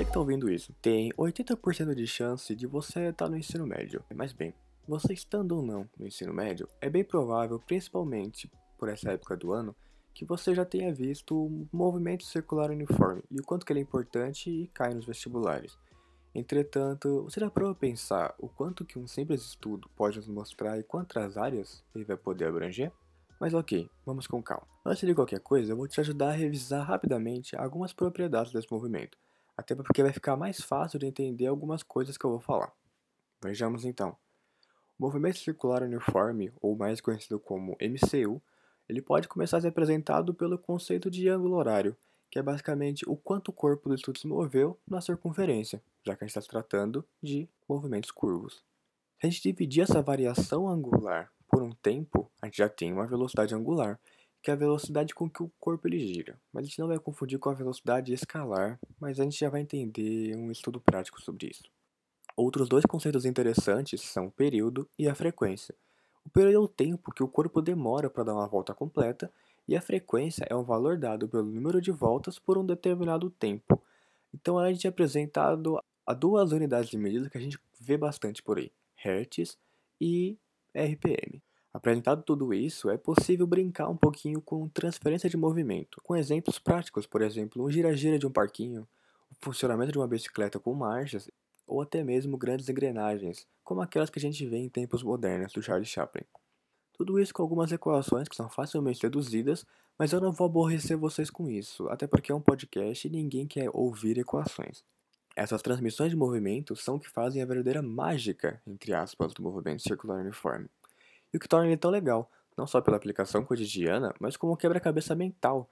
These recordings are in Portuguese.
Você que está ouvindo isso, tem 80% de chance de você estar tá no ensino médio. Mas bem, você estando ou não no ensino médio, é bem provável, principalmente por essa época do ano, que você já tenha visto o movimento circular uniforme e o quanto que ele é importante e cai nos vestibulares. Entretanto, você já parou pensar o quanto que um simples estudo pode nos mostrar e quantas áreas ele vai poder abranger? Mas ok, vamos com calma. Antes de qualquer coisa, eu vou te ajudar a revisar rapidamente algumas propriedades desse movimento, até porque vai ficar mais fácil de entender algumas coisas que eu vou falar. Vejamos então. O movimento circular uniforme, ou mais conhecido como MCU, ele pode começar a ser apresentado pelo conceito de ângulo horário, que é basicamente o quanto o corpo do estudo se moveu na circunferência, já que a gente está se tratando de movimentos curvos. Se a gente dividir essa variação angular por um tempo, a gente já tem uma velocidade angular, que é a velocidade com que o corpo ele gira. Mas a gente não vai confundir com a velocidade escalar, mas a gente já vai entender um estudo prático sobre isso. Outros dois conceitos interessantes são o período e a frequência. O período é o tempo que o corpo demora para dar uma volta completa, e a frequência é um valor dado pelo número de voltas por um determinado tempo. Então a gente é apresentado a duas unidades de medida que a gente vê bastante por aí, Hertz e RPM. Apresentado tudo isso, é possível brincar um pouquinho com transferência de movimento, com exemplos práticos, por exemplo, um gira-gira de um parquinho, o funcionamento de uma bicicleta com marchas, ou até mesmo grandes engrenagens, como aquelas que a gente vê em tempos modernos do Charles Chaplin. Tudo isso com algumas equações que são facilmente deduzidas, mas eu não vou aborrecer vocês com isso, até porque é um podcast e ninguém quer ouvir equações. Essas transmissões de movimento são o que fazem a verdadeira mágica, entre aspas, do movimento circular uniforme. E o que torna ele tão legal, não só pela aplicação cotidiana, mas como quebra-cabeça mental,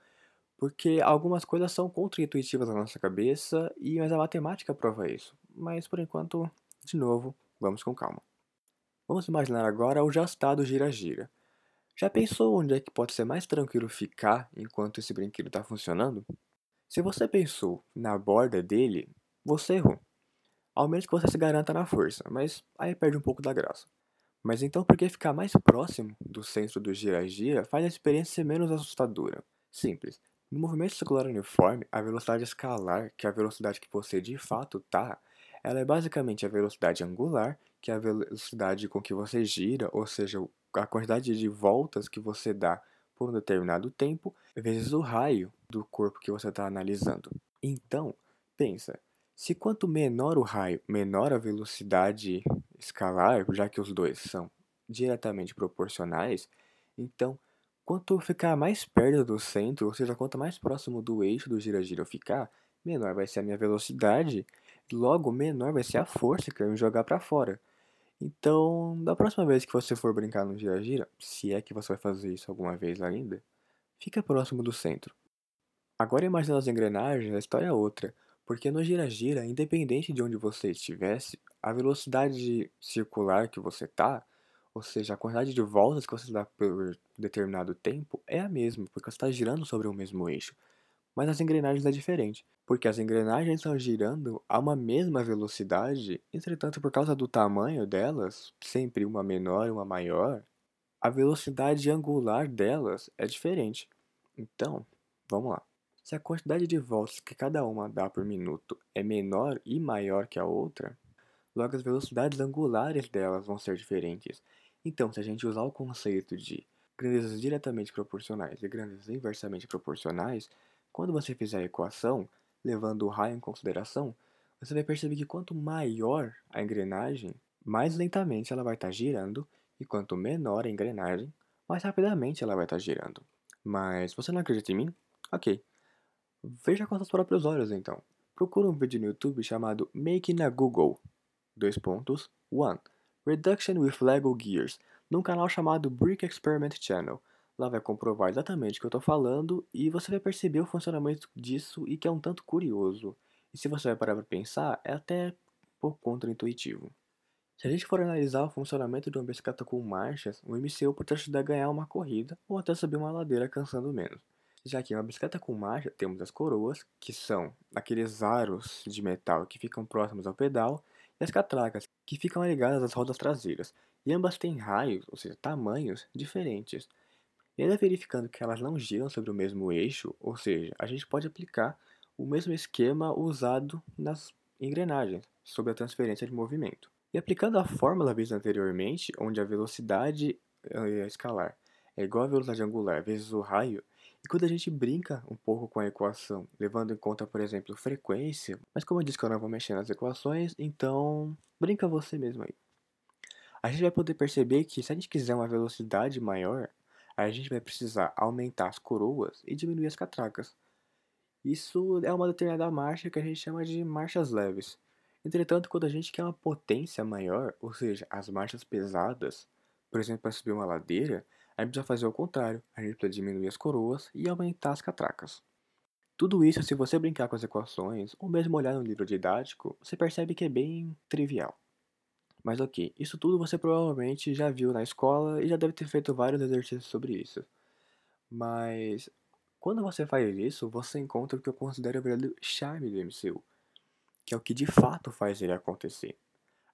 porque algumas coisas são contra-intuitivas na nossa cabeça, e mas a matemática prova isso. Mas por enquanto, de novo, vamos com calma. Vamos imaginar agora o já estado gira-gira. Já pensou onde é que pode ser mais tranquilo ficar enquanto esse brinquedo está funcionando? Se você pensou na borda dele, você errou. Ao menos que você se garanta na força, mas aí perde um pouco da graça. Mas então por que ficar mais próximo do centro do gira-gira faz a experiência ser menos assustadora? Simples. No movimento circular uniforme, a velocidade escalar, que é a velocidade que você de fato está, ela é basicamente a velocidade angular que é a velocidade com que você gira, ou seja, a quantidade de voltas que você dá por um determinado tempo, vezes o raio do corpo que você está analisando. Então, pensa, se quanto menor o raio, menor a velocidade escalar, já que os dois são diretamente proporcionais, então quanto ficar mais perto do centro, ou seja, quanto mais próximo do eixo do gira-gira eu ficar, menor vai ser a minha velocidade, logo menor vai ser a força que eu me jogar para fora. Então, da próxima vez que você for brincar no gira-gira, se é que você vai fazer isso alguma vez ainda, fica próximo do centro. Agora imagina as engrenagens, a história é outra, porque no gira-gira, independente de onde você estivesse, a velocidade circular que você está, ou seja, a quantidade de voltas que você dá por determinado tempo, é a mesma, porque você está girando sobre o mesmo eixo mas as engrenagens é diferente, porque as engrenagens estão girando a uma mesma velocidade, entretanto, por causa do tamanho delas, sempre uma menor e uma maior, a velocidade angular delas é diferente. Então, vamos lá. Se a quantidade de voltas que cada uma dá por minuto é menor e maior que a outra, logo as velocidades angulares delas vão ser diferentes. Então, se a gente usar o conceito de grandezas diretamente proporcionais e grandezas inversamente proporcionais, quando você fizer a equação, levando o raio em consideração, você vai perceber que quanto maior a engrenagem, mais lentamente ela vai estar girando, e quanto menor a engrenagem, mais rapidamente ela vai estar girando. Mas você não acredita em mim? Ok. Veja com seus próprios olhos então. Procure um vídeo no YouTube chamado Making a Google. Dois pontos. 1. Reduction with Lego Gears, num canal chamado Brick Experiment Channel. Lá vai comprovar exatamente o que eu estou falando e você vai perceber o funcionamento disso e que é um tanto curioso. E se você vai parar para pensar, é até um pouco contra-intuitivo. Se a gente for analisar o funcionamento de uma bicicleta com marchas, o MCU pode ajudar a ganhar uma corrida ou até subir uma ladeira cansando menos. Já que em uma bicicleta com marcha temos as coroas, que são aqueles aros de metal que ficam próximos ao pedal, e as catracas, que ficam ligadas às rodas traseiras, e ambas têm raios, ou seja, tamanhos, diferentes. E ainda verificando que elas não giram sobre o mesmo eixo, ou seja, a gente pode aplicar o mesmo esquema usado nas engrenagens, sobre a transferência de movimento. E aplicando a fórmula vista anteriormente, onde a velocidade eh, escalar é igual à velocidade angular vezes o raio, e quando a gente brinca um pouco com a equação, levando em conta, por exemplo, frequência, mas como eu disse que eu não vou mexer nas equações, então brinca você mesmo aí. A gente vai poder perceber que se a gente quiser uma velocidade maior, a gente vai precisar aumentar as coroas e diminuir as catracas. Isso é uma determinada marcha que a gente chama de marchas leves. Entretanto, quando a gente quer uma potência maior, ou seja, as marchas pesadas, por exemplo, para subir uma ladeira, a gente precisa fazer o contrário. A gente precisa diminuir as coroas e aumentar as catracas. Tudo isso, se você brincar com as equações, ou mesmo olhar no livro didático, você percebe que é bem trivial. Mas ok, isso tudo você provavelmente já viu na escola e já deve ter feito vários exercícios sobre isso. Mas quando você faz isso, você encontra o que eu considero o verdadeiro charme do MCU, que é o que de fato faz ele acontecer.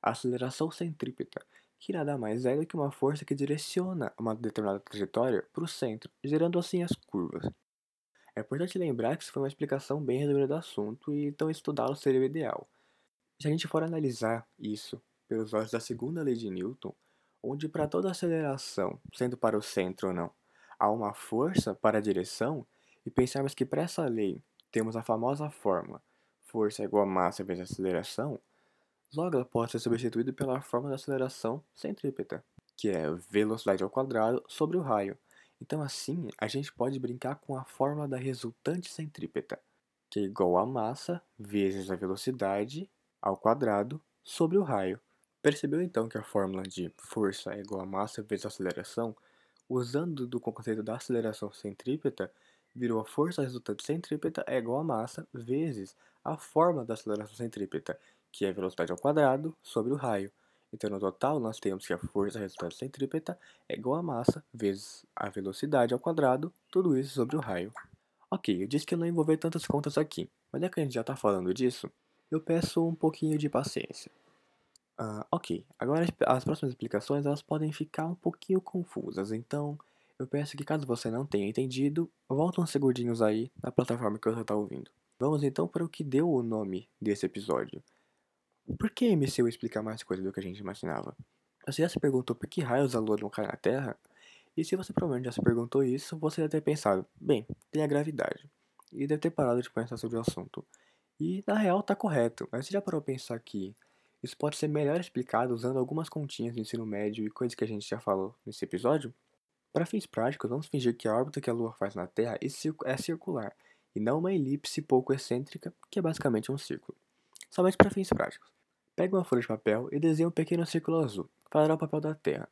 A aceleração centrípeta, que nada mais é do que uma força que direciona uma determinada trajetória para o centro, gerando assim as curvas. É importante lembrar que isso foi uma explicação bem resumida do assunto, e então estudá-lo seria o ideal. Se a gente for analisar isso pelos olhos da segunda lei de Newton, onde para toda aceleração, sendo para o centro ou não, há uma força para a direção, e pensarmos que para essa lei temos a famosa fórmula força igual a massa vezes aceleração, Logo, ela pode ser substituída pela forma da aceleração centrípeta, que é velocidade ao quadrado sobre o raio. Então, assim, a gente pode brincar com a fórmula da resultante centrípeta, que é igual a massa vezes a velocidade ao quadrado sobre o raio. Percebeu então que a fórmula de força é igual a massa vezes a aceleração, usando do conceito da aceleração centrípeta, virou a força resultante centrípeta é igual a massa vezes a fórmula da aceleração centrípeta, que é a velocidade ao quadrado sobre o raio. Então, no total, nós temos que a força resultante centrípeta é igual a massa vezes a velocidade ao quadrado, tudo isso sobre o raio. Ok, eu disse que eu não envolver tantas contas aqui, mas já que a gente já está falando disso, eu peço um pouquinho de paciência. Uh, ok, agora as próximas explicações elas podem ficar um pouquinho confusas, então eu peço que caso você não tenha entendido, volta uns segundinhos aí na plataforma que você está ouvindo. Vamos então para o que deu o nome desse episódio, por que MCU explica mais coisas do que a gente imaginava? Você já se perguntou por que raios a Lua não cai na Terra? E se você provavelmente já se perguntou isso, você deve ter pensado, bem, tem a gravidade. E deve ter parado de pensar sobre o assunto. E na real tá correto, mas você já parou a pensar que isso pode ser melhor explicado usando algumas continhas do ensino médio e coisas que a gente já falou nesse episódio? Para fins práticos, vamos fingir que a órbita que a Lua faz na Terra é circular, e não uma elipse pouco excêntrica, que é basicamente um círculo. Somente para fins práticos. Pega uma folha de papel e desenha um pequeno círculo azul. Fará o papel da Terra.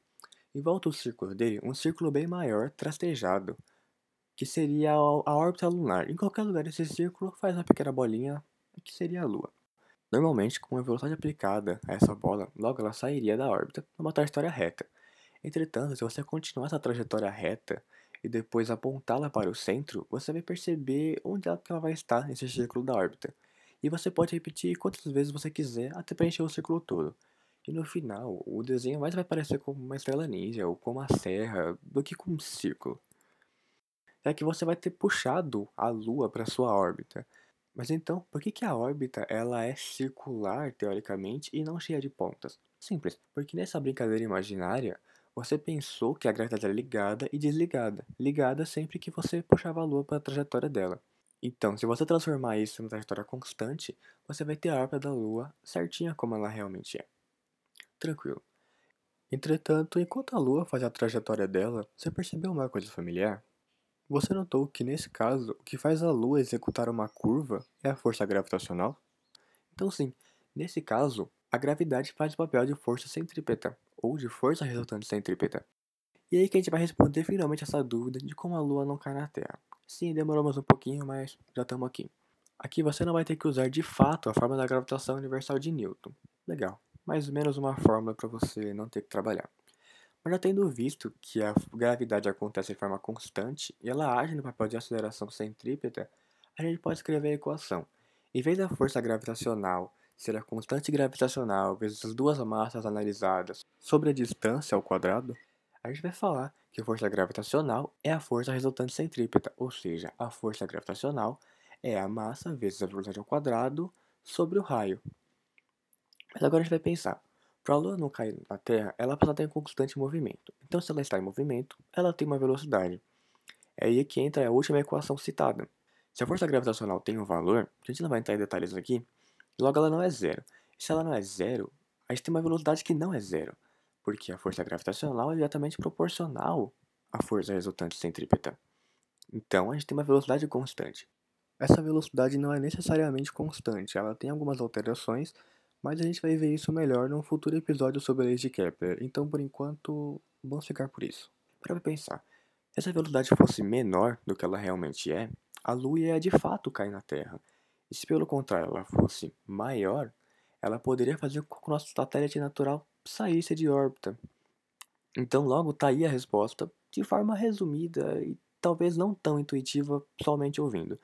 Em volta do círculo dele, um círculo bem maior, trastejado, que seria a órbita lunar. Em qualquer lugar desse círculo, faz uma pequena bolinha, que seria a Lua. Normalmente, com uma velocidade aplicada a essa bola, logo ela sairia da órbita numa trajetória reta. Entretanto, se você continuar essa trajetória reta e depois apontá-la para o centro, você vai perceber onde ela vai estar nesse círculo da órbita e você pode repetir quantas vezes você quiser até preencher o círculo todo. E no final, o desenho mais vai parecer como uma estrela ninja ou como uma serra do que com um círculo. É que você vai ter puxado a Lua para sua órbita. Mas então, por que, que a órbita ela é circular teoricamente e não cheia de pontas? Simples, porque nessa brincadeira imaginária, você pensou que a gravidade era ligada e desligada, ligada sempre que você puxava a Lua para a trajetória dela. Então, se você transformar isso numa trajetória constante, você vai ter a órbita da Lua certinha como ela realmente é. Tranquilo. Entretanto, enquanto a Lua faz a trajetória dela, você percebeu uma coisa familiar? Você notou que nesse caso, o que faz a Lua executar uma curva é a força gravitacional? Então sim, nesse caso, a gravidade faz o papel de força centrípeta, ou de força resultante centrípeta. E aí que a gente vai responder finalmente essa dúvida de como a Lua não cai na Terra. Sim, demoramos um pouquinho, mas já estamos aqui. Aqui você não vai ter que usar de fato a fórmula da gravitação universal de Newton. Legal, mais ou menos uma fórmula para você não ter que trabalhar. Mas já tendo visto que a gravidade acontece de forma constante e ela age no papel de aceleração centrípeta, a gente pode escrever a equação. Em vez da força gravitacional ser a constante gravitacional vezes as duas massas analisadas sobre a distância ao quadrado, a gente vai falar que a força gravitacional é a força resultante centrípeta, ou seja, a força gravitacional é a massa vezes a velocidade ao quadrado sobre o raio. Mas agora a gente vai pensar. Para a Lua não cair na Terra, ela precisa estar em constante movimento. Então, se ela está em movimento, ela tem uma velocidade. É aí que entra a última equação citada. Se a força gravitacional tem um valor, a gente não vai entrar em detalhes aqui, logo ela não é zero. Se ela não é zero, a gente tem uma velocidade que não é zero, porque a força gravitacional é diretamente proporcional à força resultante centrípeta. Então, a gente tem uma velocidade constante. Essa velocidade não é necessariamente constante, ela tem algumas alterações, mas a gente vai ver isso melhor num futuro episódio sobre a lei de Kepler, então por enquanto, vamos ficar por isso. Para pensar, se essa velocidade fosse menor do que ela realmente é, a Lua ia de fato cair na Terra. E se pelo contrário ela fosse maior, ela poderia fazer com que o nosso satélite natural saísse de órbita. Então logo tá aí a resposta, de forma resumida e talvez não tão intuitiva somente ouvindo.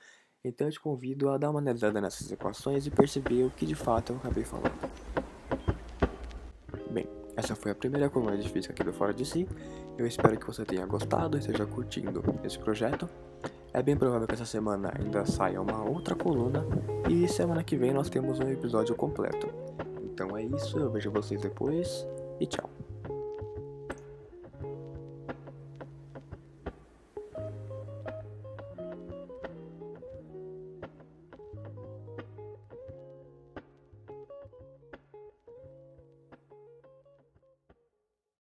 Então eu te convido a dar uma analisada nessas equações e perceber o que de fato eu acabei falando. Bem, essa foi a primeira coluna de física aqui do Fora de Si. Eu espero que você tenha gostado e esteja curtindo esse projeto. É bem provável que essa semana ainda saia uma outra coluna e semana que vem nós temos um episódio completo. Então é isso, eu vejo vocês depois e tchau.